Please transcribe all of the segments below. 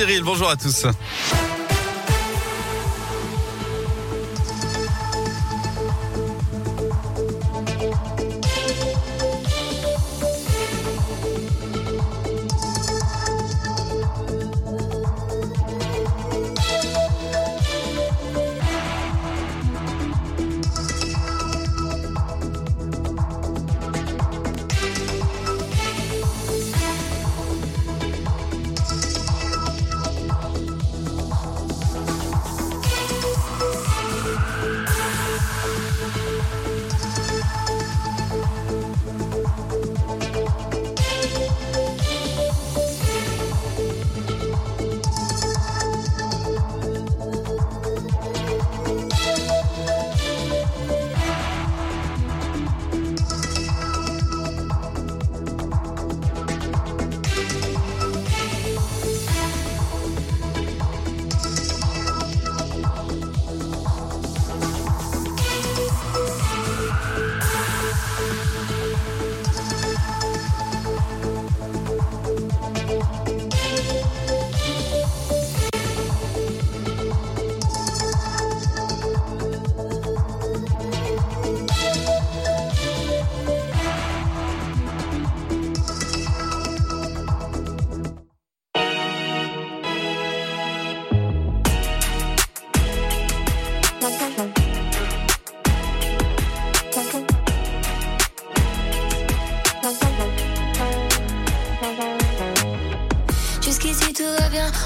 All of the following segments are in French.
Cyril, bonjour à tous.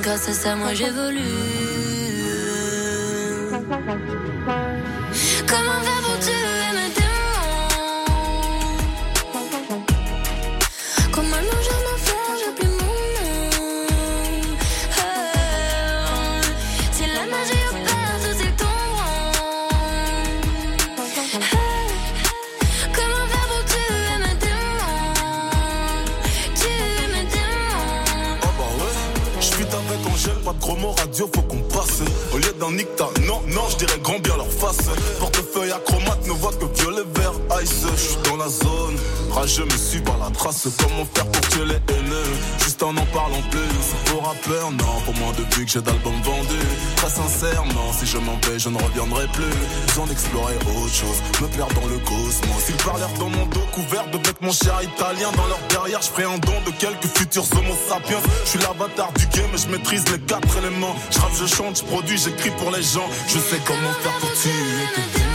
Grâce à ça, moi j'évolue. Radio, faut qu'on passe. Au lieu d'un nicta, non, non, je dirais grand bien leur face. Portefeuille acromate ne voit que violet, vert, ice. Je suis dans la zone, rageux me suis par la trace. Comment faire pour tuer les haineux? Juste en en parlant plus. Pour rappeur, non, pour moi depuis que j'ai d'albums vendus. Très sincèrement, si je m'en vais, je ne reviendrai plus. Besoin d'explorer autre chose, me perdre dans le cosmos. Ils parlèrent dans mon couvert de bêtes, mon cher italien. Dans leur derrière, je ferai un don de quelques futurs homo sapiens. Je suis l'avatar du game, et je maîtrise les quatre éléments. Je je chante, je produis, j'écris pour les gens. Je sais comment faire pour tuer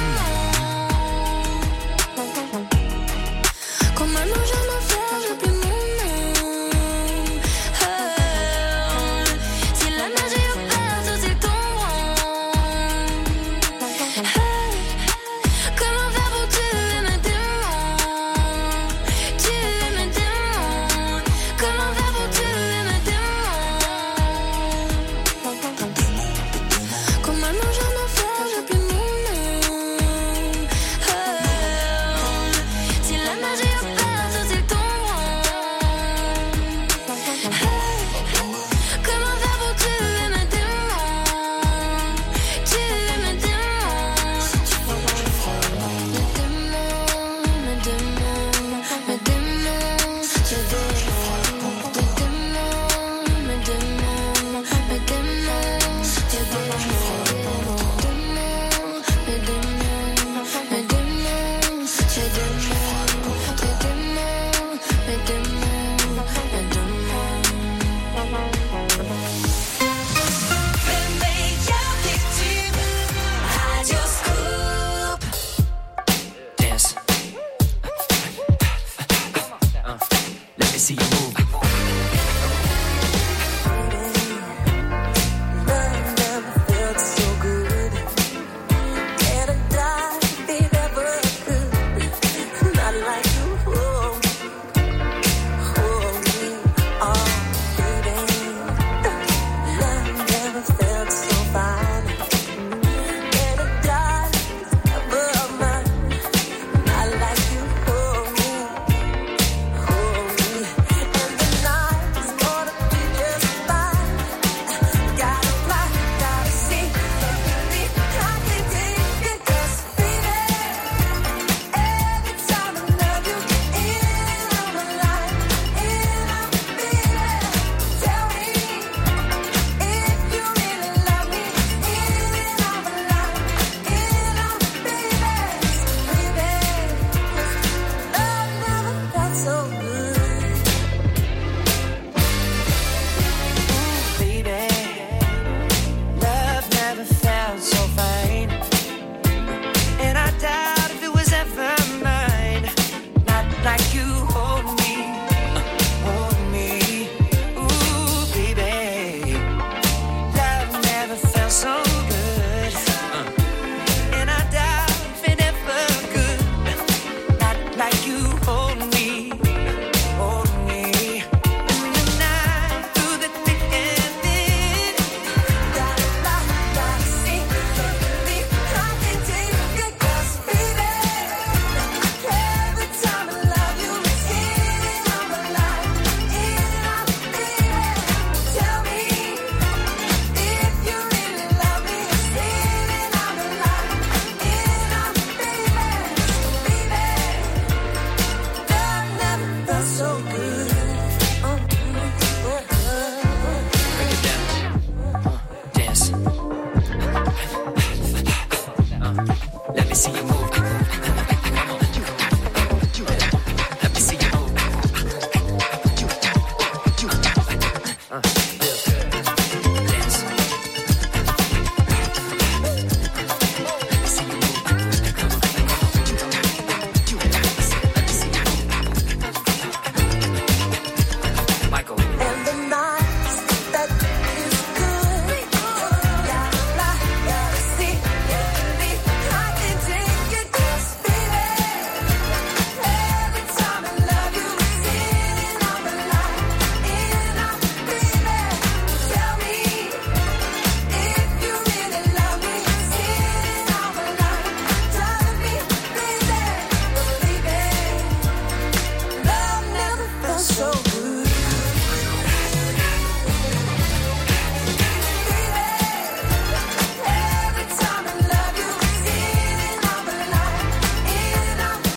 see you move.